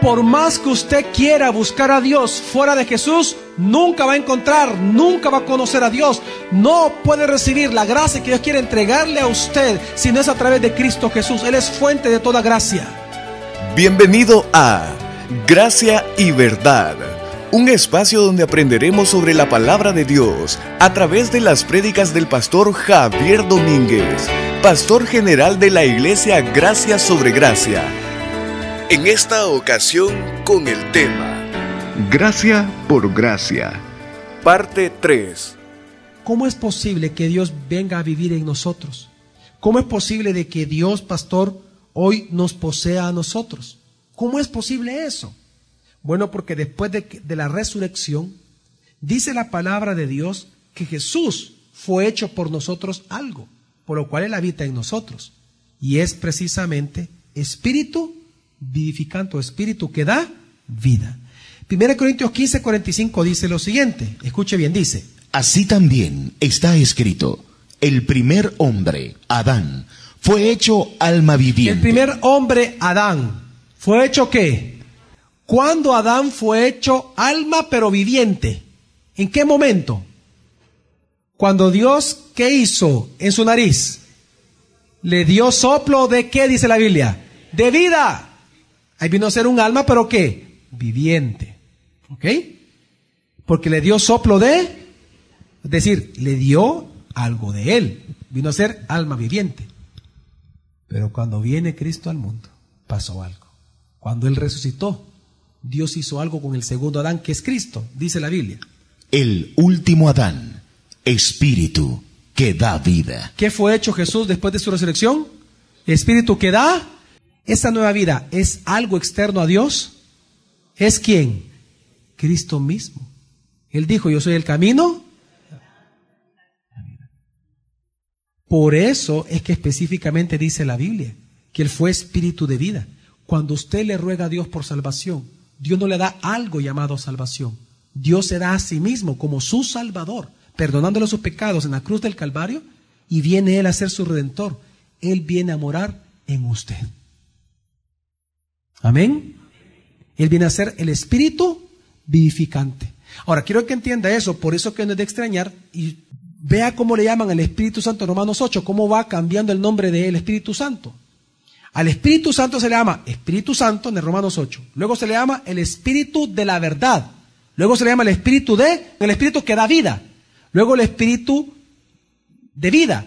Por más que usted quiera buscar a Dios fuera de Jesús, nunca va a encontrar, nunca va a conocer a Dios. No puede recibir la gracia que Dios quiere entregarle a usted si no es a través de Cristo Jesús. Él es fuente de toda gracia. Bienvenido a Gracia y Verdad, un espacio donde aprenderemos sobre la palabra de Dios a través de las prédicas del pastor Javier Domínguez, pastor general de la iglesia Gracia sobre Gracia en esta ocasión con el tema Gracia por Gracia, parte 3. ¿Cómo es posible que Dios venga a vivir en nosotros? ¿Cómo es posible de que Dios, pastor, hoy nos posea a nosotros? ¿Cómo es posible eso? Bueno, porque después de, de la resurrección, dice la palabra de Dios que Jesús fue hecho por nosotros algo, por lo cual Él habita en nosotros. Y es precisamente espíritu vivificante espíritu que da vida. 1 Corintios 15, 45 dice lo siguiente, escuche bien, dice. Así también está escrito, el primer hombre, Adán, fue hecho alma viviente. El primer hombre, Adán, fue hecho qué? Cuando Adán fue hecho alma pero viviente. ¿En qué momento? Cuando Dios, ¿qué hizo en su nariz? Le dio soplo de qué, dice la Biblia? De vida. Ahí vino a ser un alma, pero ¿qué? Viviente. ¿Ok? Porque le dio soplo de, es decir, le dio algo de él. Vino a ser alma viviente. Pero cuando viene Cristo al mundo, pasó algo. Cuando Él resucitó, Dios hizo algo con el segundo Adán, que es Cristo, dice la Biblia. El último Adán, espíritu que da vida. ¿Qué fue hecho Jesús después de su resurrección? Espíritu que da ¿Esa nueva vida es algo externo a Dios? ¿Es quién? Cristo mismo. Él dijo, yo soy el camino. Por eso es que específicamente dice la Biblia que Él fue espíritu de vida. Cuando usted le ruega a Dios por salvación, Dios no le da algo llamado salvación. Dios se da a sí mismo como su Salvador, perdonándole sus pecados en la cruz del Calvario, y viene Él a ser su redentor. Él viene a morar en usted. Amén. Él viene a ser el espíritu vivificante. Ahora, quiero que entienda eso, por eso que no es de extrañar y vea cómo le llaman al Espíritu Santo en Romanos 8, cómo va cambiando el nombre del Espíritu Santo. Al Espíritu Santo se le llama Espíritu Santo en Romanos 8. Luego se le llama el Espíritu de la verdad. Luego se le llama el Espíritu de, el Espíritu que da vida. Luego el Espíritu de vida.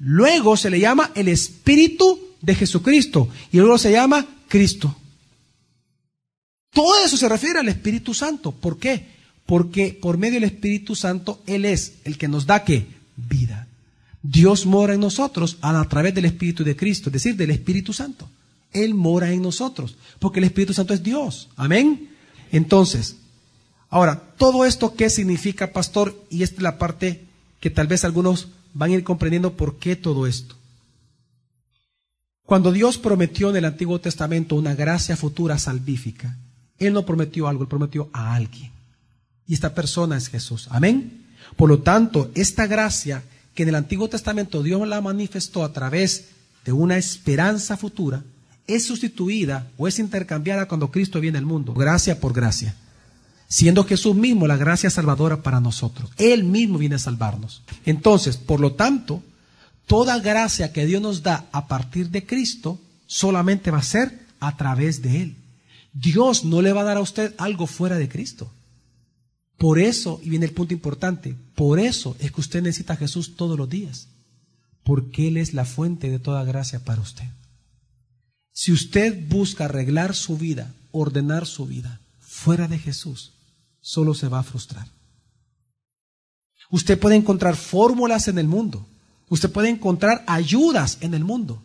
Luego se le llama el Espíritu de Jesucristo. Y luego se llama Cristo. Todo eso se refiere al Espíritu Santo. ¿Por qué? Porque por medio del Espíritu Santo Él es el que nos da que vida. Dios mora en nosotros a través del Espíritu de Cristo, es decir, del Espíritu Santo. Él mora en nosotros, porque el Espíritu Santo es Dios. Amén. Entonces, ahora, todo esto qué significa, pastor, y esta es la parte que tal vez algunos van a ir comprendiendo por qué todo esto. Cuando Dios prometió en el Antiguo Testamento una gracia futura salvífica, él no prometió algo, Él prometió a alguien. Y esta persona es Jesús. Amén. Por lo tanto, esta gracia que en el Antiguo Testamento Dios la manifestó a través de una esperanza futura, es sustituida o es intercambiada cuando Cristo viene al mundo, gracia por gracia. Siendo Jesús mismo la gracia salvadora para nosotros. Él mismo viene a salvarnos. Entonces, por lo tanto, toda gracia que Dios nos da a partir de Cristo solamente va a ser a través de Él. Dios no le va a dar a usted algo fuera de Cristo. Por eso, y viene el punto importante, por eso es que usted necesita a Jesús todos los días, porque Él es la fuente de toda gracia para usted. Si usted busca arreglar su vida, ordenar su vida fuera de Jesús, solo se va a frustrar. Usted puede encontrar fórmulas en el mundo, usted puede encontrar ayudas en el mundo,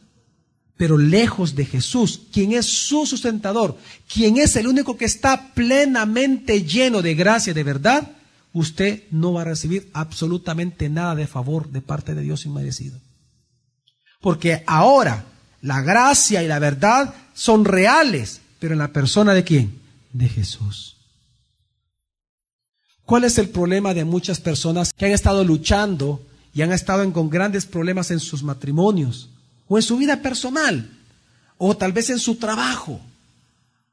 pero lejos de Jesús, quien es su sustentador, quien es el único que está plenamente lleno de gracia y de verdad, usted no va a recibir absolutamente nada de favor de parte de Dios inmerecido. Porque ahora la gracia y la verdad son reales, pero en la persona de quién? De Jesús. ¿Cuál es el problema de muchas personas que han estado luchando y han estado con grandes problemas en sus matrimonios? O en su vida personal, o tal vez en su trabajo,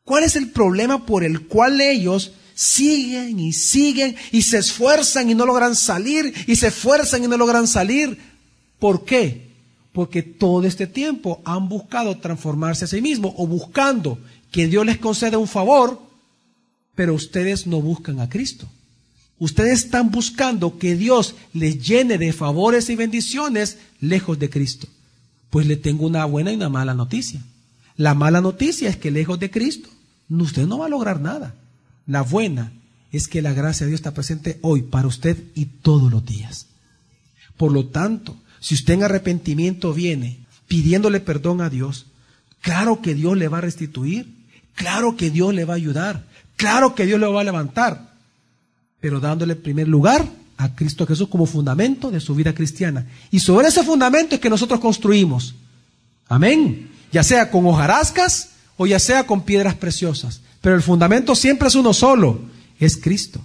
¿Cuál es el problema por el cual ellos siguen y siguen y se esfuerzan y no logran salir y se esfuerzan y no logran salir? ¿Por qué? Porque todo este tiempo han buscado transformarse a sí mismos o buscando que Dios les conceda un favor, pero ustedes no buscan a Cristo. Ustedes están buscando que Dios les llene de favores y bendiciones lejos de Cristo. Pues le tengo una buena y una mala noticia. La mala noticia es que lejos de Cristo, usted no va a lograr nada. La buena es que la gracia de Dios está presente hoy para usted y todos los días. Por lo tanto, si usted en arrepentimiento viene pidiéndole perdón a Dios, claro que Dios le va a restituir, claro que Dios le va a ayudar, claro que Dios le va a levantar, pero dándole en primer lugar a Cristo Jesús como fundamento de su vida cristiana. Y sobre ese fundamento es que nosotros construimos. Amén. Ya sea con hojarascas o ya sea con piedras preciosas. Pero el fundamento siempre es uno solo, es Cristo.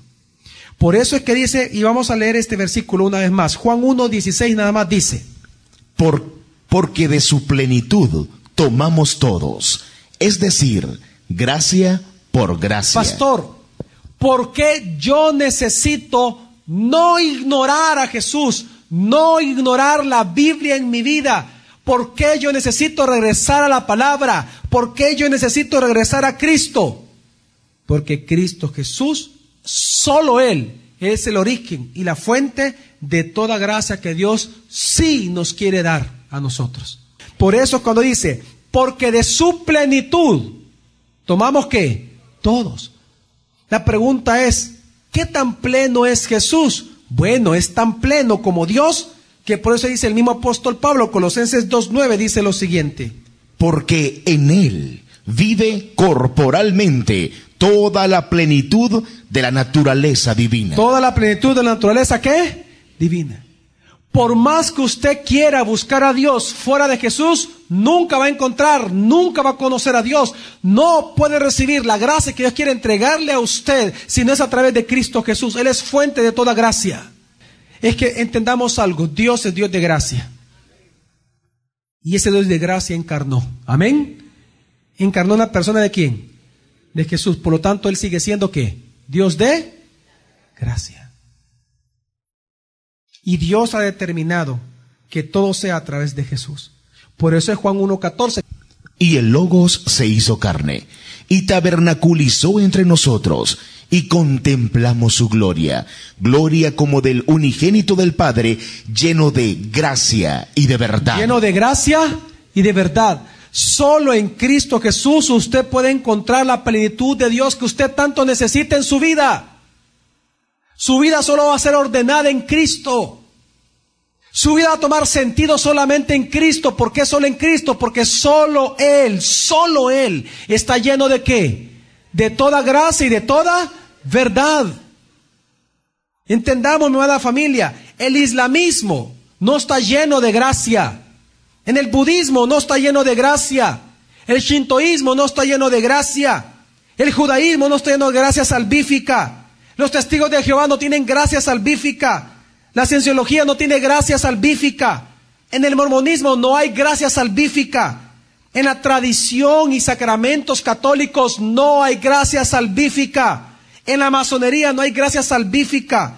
Por eso es que dice, y vamos a leer este versículo una vez más, Juan 1, 16 nada más dice, Por, porque de su plenitud tomamos todos, es decir, gracia por gracia. Pastor, ¿por qué yo necesito no ignorar a Jesús, no ignorar la Biblia en mi vida? ¿Por qué yo necesito regresar a la palabra? ¿Por qué yo necesito regresar a Cristo? Porque Cristo Jesús, solo Él, es el origen y la fuente de toda gracia que Dios sí nos quiere dar a nosotros. Por eso cuando dice, porque de su plenitud, tomamos qué? Todos. La pregunta es, ¿qué tan pleno es Jesús? Bueno, es tan pleno como Dios que por eso dice el mismo apóstol Pablo, Colosenses 2.9, dice lo siguiente. Porque en Él vive corporalmente toda la plenitud de la naturaleza divina. Toda la plenitud de la naturaleza, ¿qué? Divina. Por más que usted quiera buscar a Dios fuera de Jesús, nunca va a encontrar, nunca va a conocer a Dios. No puede recibir la gracia que Dios quiere entregarle a usted si no es a través de Cristo Jesús. Él es fuente de toda gracia es que entendamos algo, Dios es Dios de gracia. Y ese Dios de gracia encarnó. Amén. Encarnó una persona de quién? De Jesús. Por lo tanto, Él sigue siendo qué? Dios de gracia. Y Dios ha determinado que todo sea a través de Jesús. Por eso es Juan 1.14. Y el Logos se hizo carne y tabernaculizó entre nosotros y contemplamos su gloria, gloria como del unigénito del Padre, lleno de gracia y de verdad. Lleno de gracia y de verdad. Solo en Cristo Jesús usted puede encontrar la plenitud de Dios que usted tanto necesita en su vida. Su vida solo va a ser ordenada en Cristo. Su vida va a tomar sentido solamente en Cristo. ¿Por qué solo en Cristo? Porque solo Él, solo Él está lleno de qué? de toda gracia y de toda verdad. Entendamos, mi amada familia, el islamismo no está lleno de gracia. En el budismo no está lleno de gracia. El shintoísmo no está lleno de gracia. El judaísmo no está lleno de gracia salvífica. Los testigos de Jehová no tienen gracia salvífica. La cienciología no tiene gracia salvífica. En el mormonismo no hay gracia salvífica. En la tradición y sacramentos católicos no hay gracia salvífica. En la masonería no hay gracia salvífica.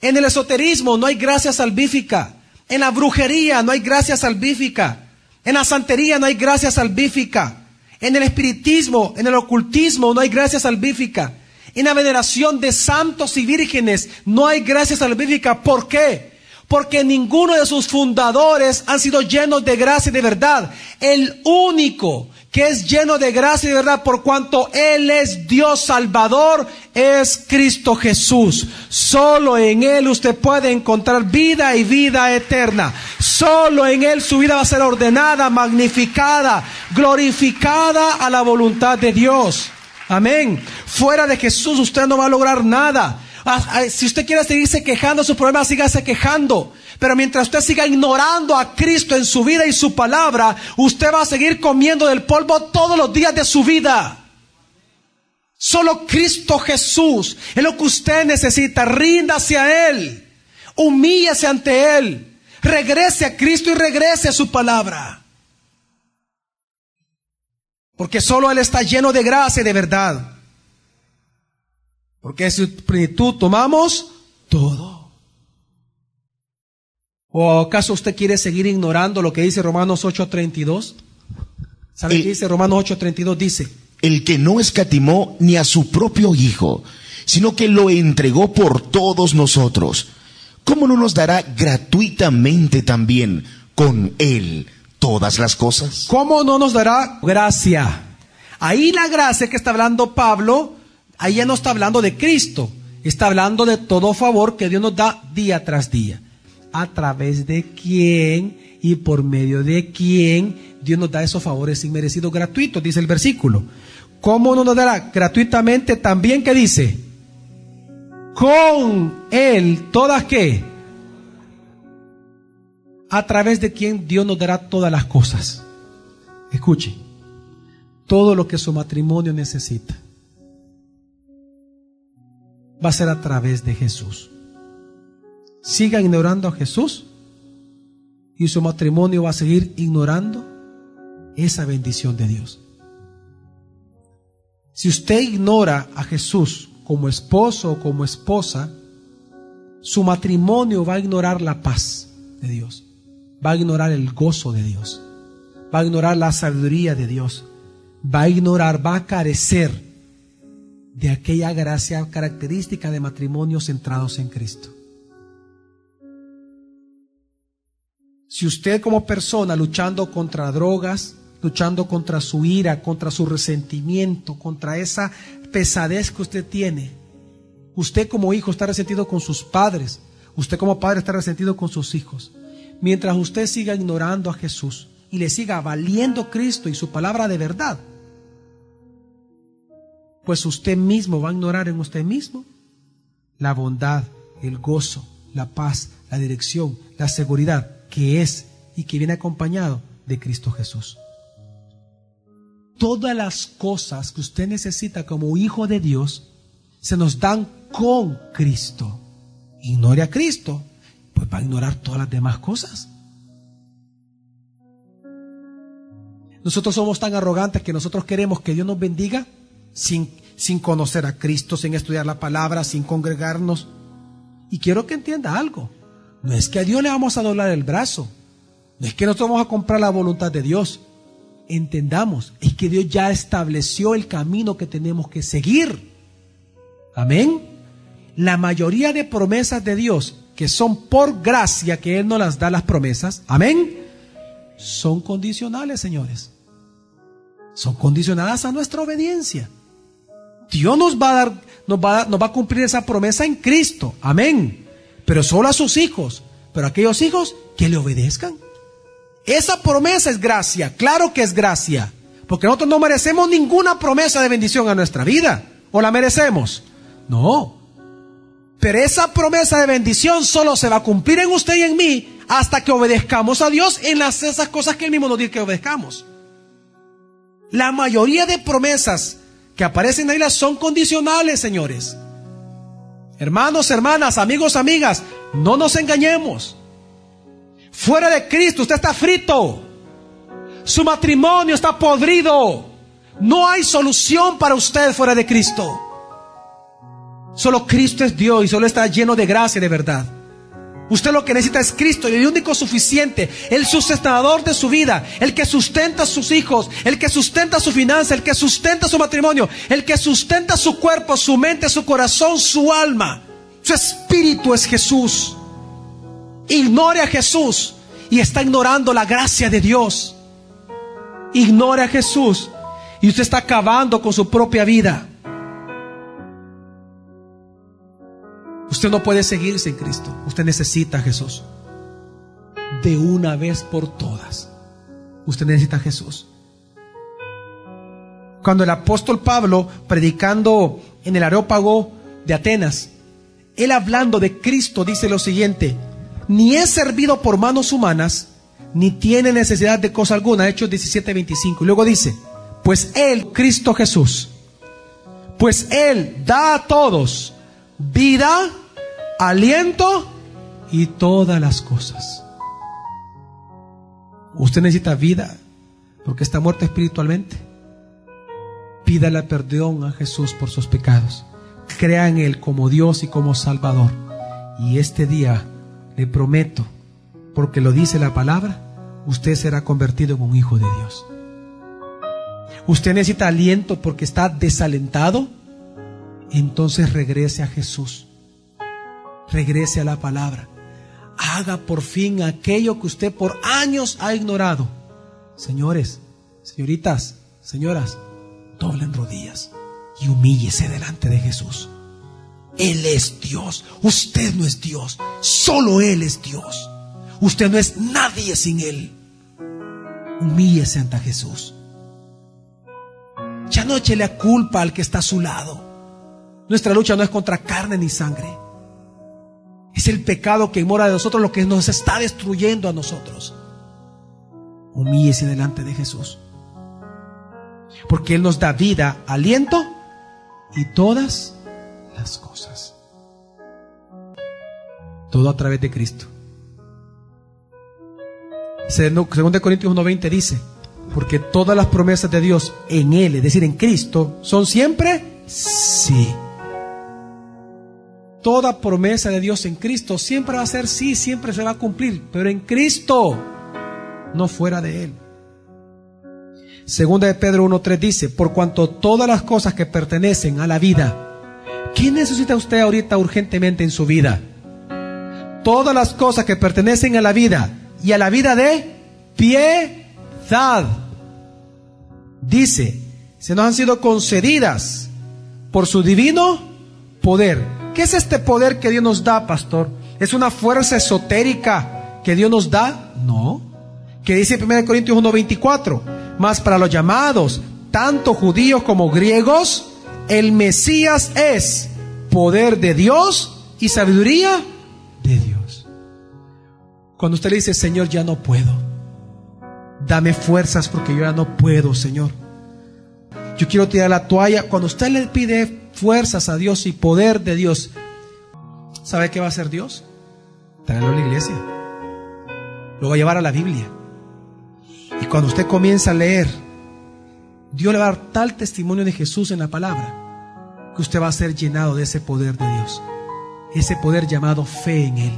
En el esoterismo no hay gracia salvífica. En la brujería no hay gracia salvífica. En la santería no hay gracia salvífica. En el espiritismo, en el ocultismo no hay gracia salvífica. En la veneración de santos y vírgenes no hay gracia salvífica. ¿Por qué? porque ninguno de sus fundadores han sido llenos de gracia y de verdad. El único que es lleno de gracia y de verdad por cuanto Él es Dios Salvador, es Cristo Jesús. Solo en Él usted puede encontrar vida y vida eterna. Solo en Él su vida va a ser ordenada, magnificada, glorificada a la voluntad de Dios. Amén. Fuera de Jesús usted no va a lograr nada. Ah, ah, si usted quiere seguirse quejando su problema, sígase quejando. Pero mientras usted siga ignorando a Cristo en su vida y su palabra, usted va a seguir comiendo del polvo todos los días de su vida. Solo Cristo Jesús es lo que usted necesita. Ríndase a Él. Humíllese ante Él. Regrese a Cristo y regrese a su palabra. Porque solo Él está lleno de gracia y de verdad. Porque en su plenitud tomamos todo. ¿O acaso usted quiere seguir ignorando lo que dice Romanos 8:32? ¿Sabe qué dice Romanos 8:32? Dice, el que no escatimó ni a su propio Hijo, sino que lo entregó por todos nosotros, ¿cómo no nos dará gratuitamente también con Él todas las cosas? ¿Cómo no nos dará gracia? Ahí la gracia que está hablando Pablo, ahí ya no está hablando de Cristo, está hablando de todo favor que Dios nos da día tras día. A través de quién y por medio de quién Dios nos da esos favores inmerecidos gratuitos, dice el versículo. ¿Cómo no nos dará gratuitamente también que dice? Con Él, ¿todas qué? A través de quien Dios nos dará todas las cosas. Escuche, todo lo que su matrimonio necesita va a ser a través de Jesús. Siga ignorando a Jesús y su matrimonio va a seguir ignorando esa bendición de Dios. Si usted ignora a Jesús como esposo o como esposa, su matrimonio va a ignorar la paz de Dios, va a ignorar el gozo de Dios, va a ignorar la sabiduría de Dios, va a ignorar, va a carecer de aquella gracia característica de matrimonios centrados en Cristo. Si usted como persona luchando contra drogas, luchando contra su ira, contra su resentimiento, contra esa pesadez que usted tiene. Usted como hijo está resentido con sus padres, usted como padre está resentido con sus hijos. Mientras usted siga ignorando a Jesús y le siga valiendo Cristo y su palabra de verdad, pues usted mismo va a ignorar en usted mismo la bondad, el gozo, la paz, la dirección, la seguridad que es y que viene acompañado de Cristo Jesús todas las cosas que usted necesita como hijo de Dios se nos dan con Cristo. Ignore a Cristo, pues va a ignorar todas las demás cosas. Nosotros somos tan arrogantes que nosotros queremos que Dios nos bendiga sin, sin conocer a Cristo, sin estudiar la palabra, sin congregarnos. Y quiero que entienda algo. No es que a Dios le vamos a doblar el brazo. No es que nosotros vamos a comprar la voluntad de Dios entendamos es que Dios ya estableció el camino que tenemos que seguir. Amén. La mayoría de promesas de Dios, que son por gracia que Él nos las da las promesas, amén, son condicionales, señores. Son condicionadas a nuestra obediencia. Dios nos va a dar, nos va nos va a cumplir esa promesa en Cristo, amén. Pero solo a sus hijos, pero a aquellos hijos que le obedezcan. Esa promesa es gracia, claro que es gracia, porque nosotros no merecemos ninguna promesa de bendición a nuestra vida, o la merecemos. No. Pero esa promesa de bendición solo se va a cumplir en usted y en mí hasta que obedezcamos a Dios en las, esas cosas que Él mismo nos dice que obedezcamos. La mayoría de promesas que aparecen en la son condicionales, señores. Hermanos, hermanas, amigos, amigas, no nos engañemos. Fuera de Cristo usted está frito. Su matrimonio está podrido. No hay solución para usted fuera de Cristo. Solo Cristo es Dios y solo está lleno de gracia de verdad. Usted lo que necesita es Cristo el único suficiente, el sustentador de su vida, el que sustenta a sus hijos, el que sustenta su finanza, el que sustenta su matrimonio, el que sustenta su cuerpo, su mente, su corazón, su alma. Su espíritu es Jesús ignore a Jesús y está ignorando la gracia de Dios. Ignore a Jesús y usted está acabando con su propia vida. Usted no puede seguirse en Cristo. Usted necesita a Jesús. De una vez por todas. Usted necesita a Jesús. Cuando el apóstol Pablo, predicando en el Areópago de Atenas, él hablando de Cristo dice lo siguiente, ni es servido por manos humanas, ni tiene necesidad de cosa alguna. Hechos 17:25. Y luego dice, pues Él, Cristo Jesús, pues Él da a todos vida, aliento y todas las cosas. Usted necesita vida porque está muerto espiritualmente. Pídale perdón a Jesús por sus pecados. Crea en Él como Dios y como Salvador. Y este día le prometo, porque lo dice la palabra, usted será convertido en un hijo de Dios. Usted necesita aliento porque está desalentado. Entonces regrese a Jesús. Regrese a la palabra. Haga por fin aquello que usted por años ha ignorado. Señores, señoritas, señoras, doblen rodillas y humíllese delante de Jesús. Él es Dios. Usted no es Dios. Solo Él es Dios. Usted no es nadie sin Él. Humíllese ante Jesús. Ya no la culpa al que está a su lado. Nuestra lucha no es contra carne ni sangre. Es el pecado que mora de nosotros lo que nos está destruyendo a nosotros. Humíllese delante de Jesús. Porque Él nos da vida, aliento y todas las cosas. Todo a través de Cristo. Según de Corintios 1.20 dice, porque todas las promesas de Dios en Él, es decir, en Cristo, son siempre sí. Toda promesa de Dios en Cristo siempre va a ser sí, siempre se va a cumplir, pero en Cristo, no fuera de Él. Segunda de Pedro 1.3 dice, por cuanto todas las cosas que pertenecen a la vida, ¿qué necesita usted ahorita urgentemente en su vida? Todas las cosas que pertenecen a la vida y a la vida de piedad. Dice, se nos han sido concedidas por su divino poder. ¿Qué es este poder que Dios nos da, pastor? ¿Es una fuerza esotérica que Dios nos da? No. Que dice 1 Corintios 1.24 mas para los llamados, tanto judíos como griegos, el Mesías es poder de Dios y sabiduría de Dios. Cuando usted le dice, Señor, ya no puedo, dame fuerzas porque yo ya no puedo, Señor. Yo quiero tirar la toalla. Cuando usted le pide fuerzas a Dios y poder de Dios, ¿sabe qué va a hacer Dios? Traerlo a la iglesia. Lo va a llevar a la Biblia. Y cuando usted comienza a leer, Dios le va a dar tal testimonio de Jesús en la palabra que usted va a ser llenado de ese poder de Dios, ese poder llamado fe en Él.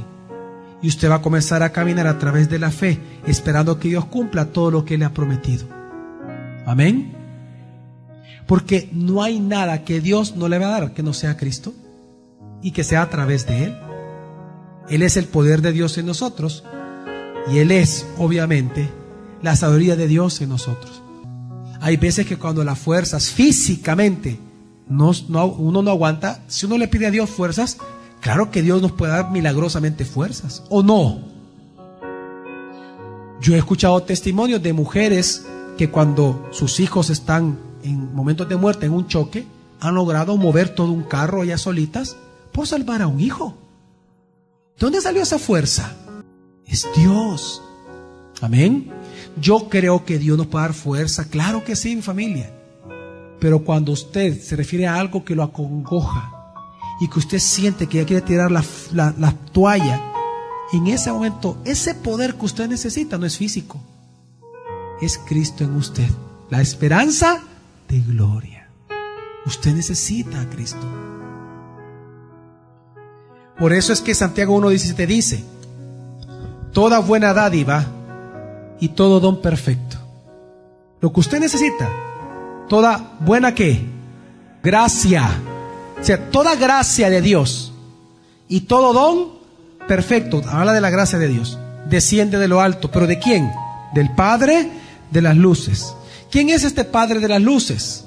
Y usted va a comenzar a caminar a través de la fe, esperando que Dios cumpla todo lo que le ha prometido. Amén. Porque no hay nada que Dios no le va a dar que no sea Cristo y que sea a través de Él. Él es el poder de Dios en nosotros y Él es, obviamente, la sabiduría de Dios en nosotros. Hay veces que cuando las fuerzas físicamente no, uno no aguanta, si uno le pide a Dios fuerzas, claro que Dios nos puede dar milagrosamente fuerzas, ¿o no? Yo he escuchado testimonios de mujeres que cuando sus hijos están en momentos de muerte, en un choque, han logrado mover todo un carro ellas solitas por salvar a un hijo. ¿De dónde salió esa fuerza? Es Dios. Amén. Yo creo que Dios nos puede dar fuerza, claro que sí, mi familia. Pero cuando usted se refiere a algo que lo acongoja y que usted siente que ya quiere tirar la, la toalla, en ese momento, ese poder que usted necesita no es físico, es Cristo en usted. La esperanza de gloria. Usted necesita a Cristo. Por eso es que Santiago 1.17 dice, toda buena dádiva y todo don perfecto. Lo que usted necesita, toda buena que, gracia, o sea, toda gracia de Dios y todo don perfecto, habla de la gracia de Dios, desciende de lo alto, pero ¿de quién? Del Padre de las luces. ¿Quién es este Padre de las luces?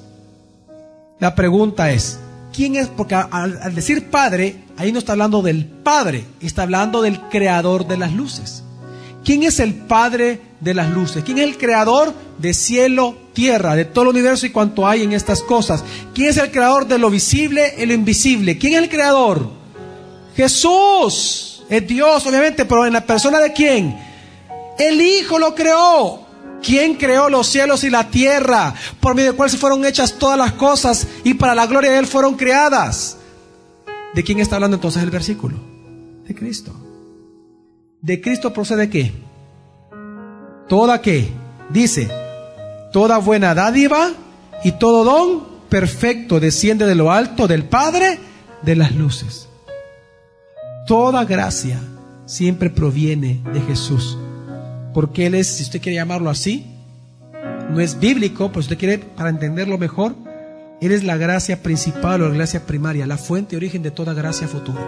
La pregunta es, ¿quién es? Porque al, decir Padre, ahí no está hablando del Padre, está hablando del Creador de las luces. ¿Quién es el Padre de las luces? ¿Quién es el creador de cielo, tierra, de todo el universo y cuanto hay en estas cosas? ¿Quién es el creador de lo visible y lo invisible? ¿Quién es el creador? Jesús. Es Dios, obviamente, pero en la persona de quién? El Hijo lo creó. ¿Quién creó los cielos y la tierra? Por medio del cual se fueron hechas todas las cosas y para la gloria de Él fueron creadas. ¿De quién está hablando entonces el versículo? De Cristo. ¿De Cristo procede qué? Toda qué? Dice, toda buena dádiva y todo don perfecto desciende de lo alto del Padre de las luces. Toda gracia siempre proviene de Jesús. Porque Él es, si usted quiere llamarlo así, no es bíblico, pues usted quiere, para entenderlo mejor, Él es la gracia principal o la gracia primaria, la fuente y origen de toda gracia futura.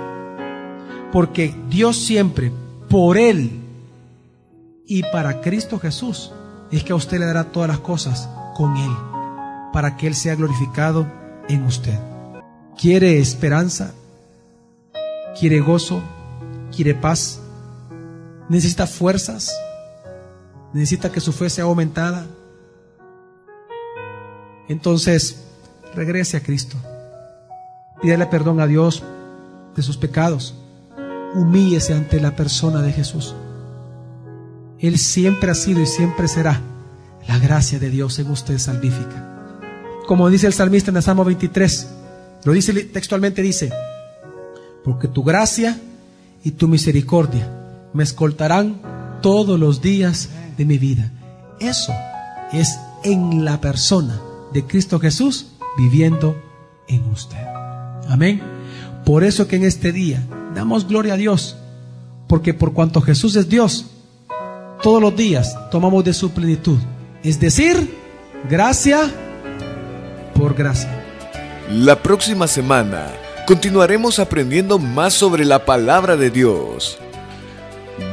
Porque Dios siempre, por Él y para Cristo Jesús, es que a usted le dará todas las cosas con Él, para que Él sea glorificado en usted. ¿Quiere esperanza? ¿Quiere gozo? ¿Quiere paz? ¿Necesita fuerzas? ¿Necesita que su fe sea aumentada? Entonces, regrese a Cristo. Pídale perdón a Dios de sus pecados. Humíllese ante la persona de Jesús. Él siempre ha sido y siempre será la gracia de Dios en usted salvífica. Como dice el salmista en el Salmo 23, lo dice textualmente, dice, porque tu gracia y tu misericordia me escoltarán todos los días de mi vida. Eso es en la persona de Cristo Jesús viviendo en usted. Amén. Por eso que en este día damos gloria a Dios, porque por cuanto Jesús es Dios, todos los días tomamos de su plenitud. Es decir, gracia por gracia. La próxima semana continuaremos aprendiendo más sobre la palabra de Dios.